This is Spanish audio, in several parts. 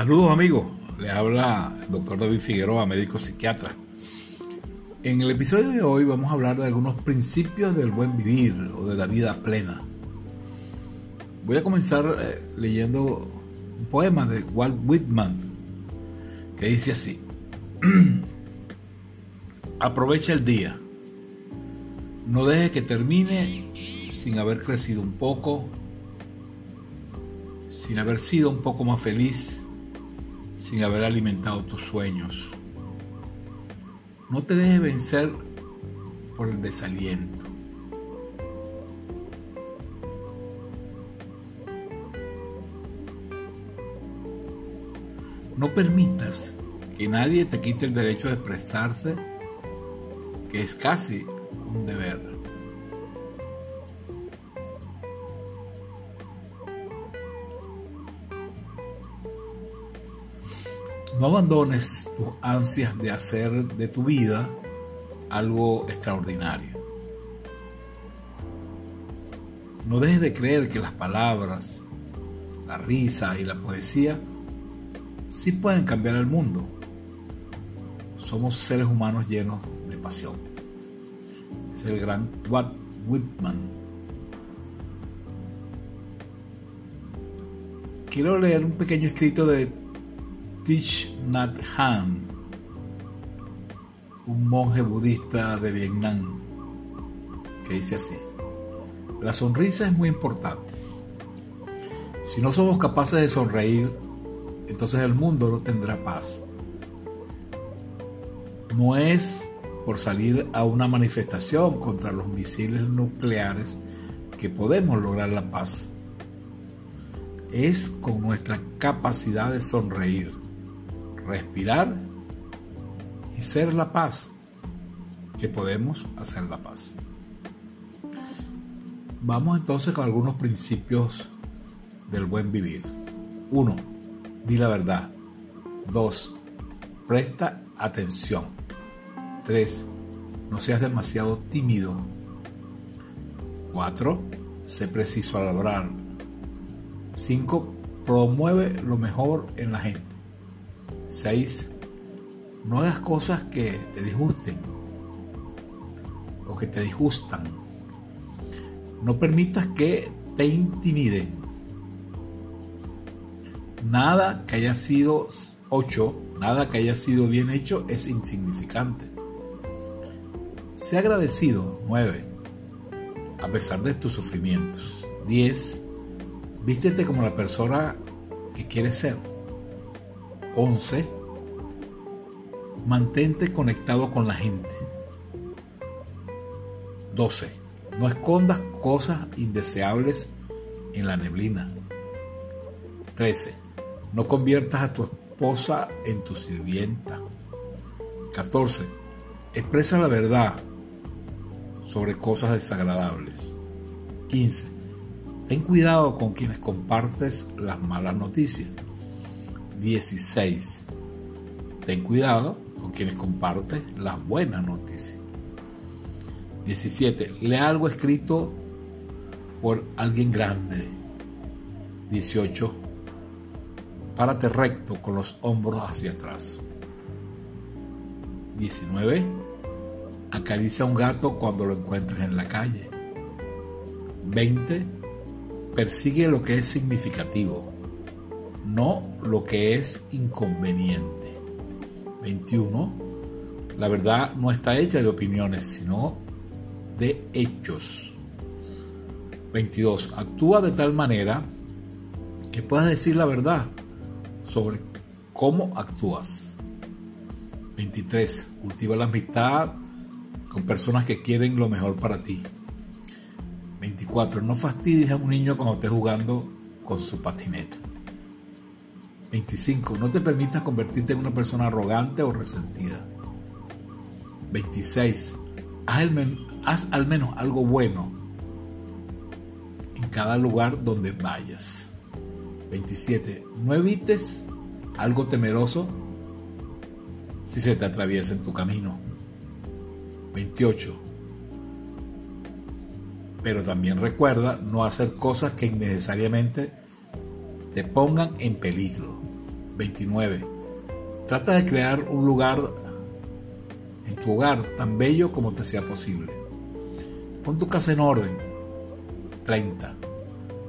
Saludos amigos, le habla el doctor David Figueroa, médico psiquiatra. En el episodio de hoy vamos a hablar de algunos principios del buen vivir o de la vida plena. Voy a comenzar eh, leyendo un poema de Walt Whitman que dice así. Aprovecha el día. No deje que termine sin haber crecido un poco, sin haber sido un poco más feliz sin haber alimentado tus sueños. No te dejes vencer por el desaliento. No permitas que nadie te quite el derecho de expresarse, que es casi un deber. No abandones tus ansias de hacer de tu vida algo extraordinario. No dejes de creer que las palabras, la risa y la poesía sí pueden cambiar el mundo. Somos seres humanos llenos de pasión. Es el gran Walt Whitman. Quiero leer un pequeño escrito de Thich Nhat Hanh, un monje budista de Vietnam, que dice así, la sonrisa es muy importante. Si no somos capaces de sonreír, entonces el mundo no tendrá paz. No es por salir a una manifestación contra los misiles nucleares que podemos lograr la paz. Es con nuestra capacidad de sonreír respirar y ser la paz, que podemos hacer la paz. Vamos entonces con algunos principios del buen vivir. 1. Di la verdad. 2. Presta atención. 3. No seas demasiado tímido. 4. Sé preciso al hablar. 5. Promueve lo mejor en la gente. 6. No hagas cosas que te disgusten o que te disgustan. No permitas que te intimiden. Nada que haya sido 8, nada que haya sido bien hecho es insignificante. Sé agradecido. 9. A pesar de tus sufrimientos. 10. Vístete como la persona que quieres ser. 11. Mantente conectado con la gente. 12. No escondas cosas indeseables en la neblina. 13. No conviertas a tu esposa en tu sirvienta. 14. Expresa la verdad sobre cosas desagradables. 15. Ten cuidado con quienes compartes las malas noticias. 16. Ten cuidado con quienes comparten las buenas noticias. 17. Lee algo escrito por alguien grande. 18. Párate recto con los hombros hacia atrás. 19. Acaricia a un gato cuando lo encuentres en la calle. 20. Persigue lo que es significativo no lo que es inconveniente. 21. La verdad no está hecha de opiniones, sino de hechos. 22. Actúa de tal manera que puedas decir la verdad sobre cómo actúas. 23. Cultiva la amistad con personas que quieren lo mejor para ti. 24. No fastidies a un niño cuando esté jugando con su patineta. 25. No te permitas convertirte en una persona arrogante o resentida. 26. Haz, al menos algo bueno en cada lugar donde vayas. 27. No evites algo temeroso si se te atraviesa en tu camino. 28. Pero también recuerda no hacer cosas que innecesariamente te pongan en peligro. 29. Trata de crear un lugar en tu hogar tan bello como te sea posible. Pon tu casa en orden. 30.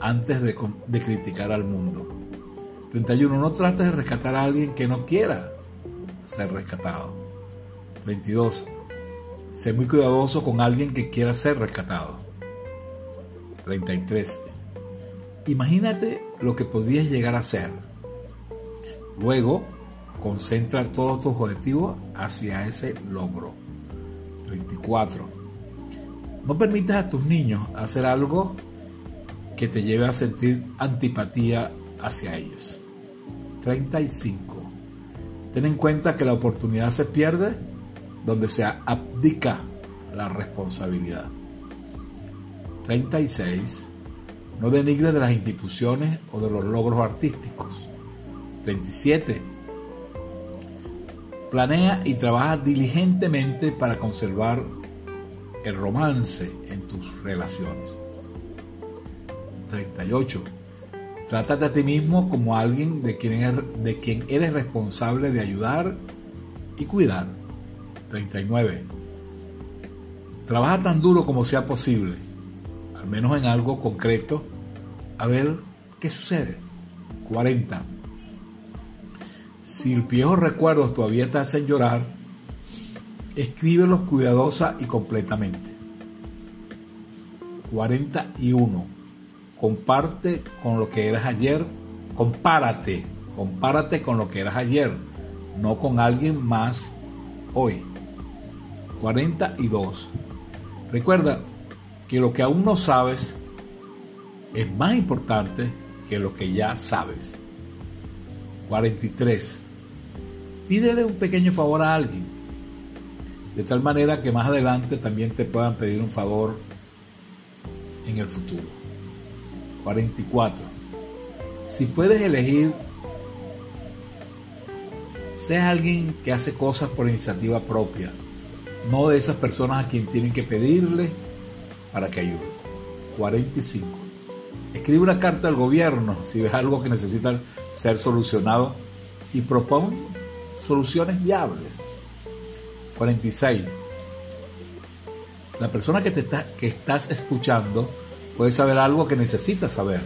Antes de, criticar al mundo. 31. No trates de rescatar a alguien que no quiera ser rescatado. 32. Sé muy cuidadoso con alguien que quiera ser rescatado. 33. Imagínate lo que podrías llegar a ser. Luego, concentra todos tus objetivos hacia ese logro. 34. No permitas a tus niños hacer algo que te lleve a sentir antipatía hacia ellos. 35. Ten en cuenta que la oportunidad se pierde donde se abdica la responsabilidad. 36. No denigres de las instituciones o de los logros artísticos. 37. Planea y trabaja diligentemente para conservar el romance en tus relaciones. 38. Trátate a ti mismo como alguien de quien, eres, de quien eres responsable de ayudar y cuidar. 39. Trabaja tan duro como sea posible, al menos en algo concreto, a ver qué sucede. 40. Si viejos recuerdos todavía te hacen llorar, escríbelos cuidadosa y completamente. 41 comparte con lo que eras ayer, compárate, compárate con lo que eras ayer, no con alguien más hoy. 42. Recuerda que lo que aún no sabes es más importante que lo que ya sabes. 43. Pídele un pequeño favor a alguien, de tal manera que más adelante también te puedan pedir un favor en el futuro. 44. Si puedes elegir, sea alguien que hace cosas por iniciativa propia, no de esas personas a quien tienen que pedirle para que ayude. 45. Escribe una carta al gobierno si ves algo que necesita ser solucionado y propon soluciones viables. 46. La persona que, te está, que estás escuchando Puedes saber algo que necesitas saber.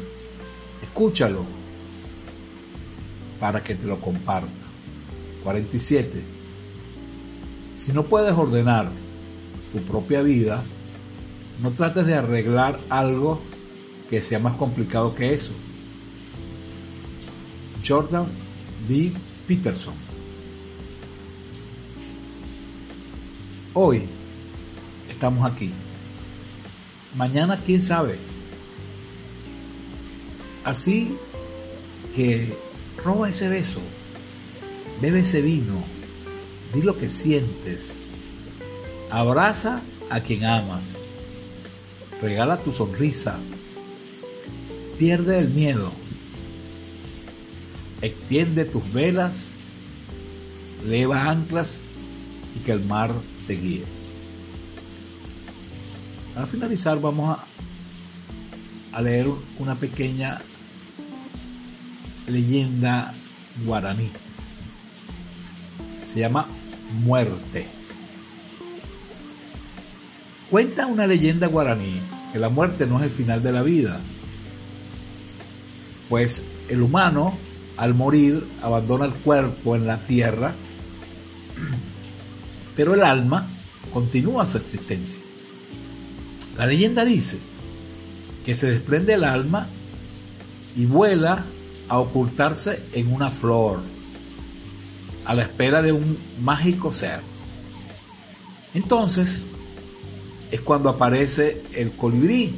Escúchalo para que te lo comparta. 47. Si no puedes ordenar tu propia vida, no trates de arreglar algo que sea más complicado que eso. Jordan B. Peterson. Hoy estamos aquí. Mañana quién sabe. Así que roba ese beso, bebe ese vino, di lo que sientes, abraza a quien amas, regala tu sonrisa, pierde el miedo, extiende tus velas, leva anclas y que el mar te guíe. Para finalizar vamos a, leer una pequeña leyenda guaraní. Se llama Muerte. Cuenta una leyenda guaraní que la muerte no es el final de la vida, pues el humano al morir abandona el cuerpo en la tierra, pero el alma continúa su existencia. La leyenda dice que se desprende el alma y vuela a ocultarse en una flor a la espera de un mágico ser. Entonces es cuando aparece el colibrí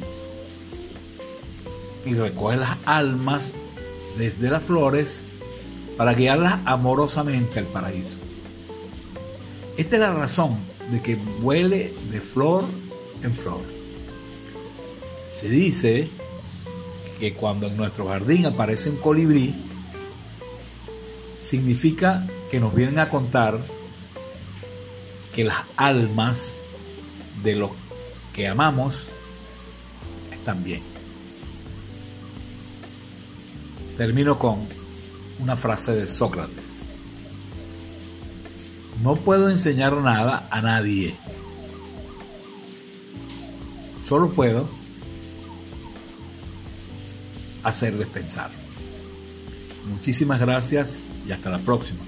y recoge las almas desde las flores para guiarlas amorosamente al paraíso. Esta es la razón de que vuele de flor en flor. Se dice que cuando en nuestro jardín aparece un colibrí, significa que nos vienen a contar que las almas de los que amamos están bien. Termino con una frase de Sócrates. No puedo enseñar nada a nadie. Solo puedo hacerles pensar. Muchísimas gracias y hasta la próxima.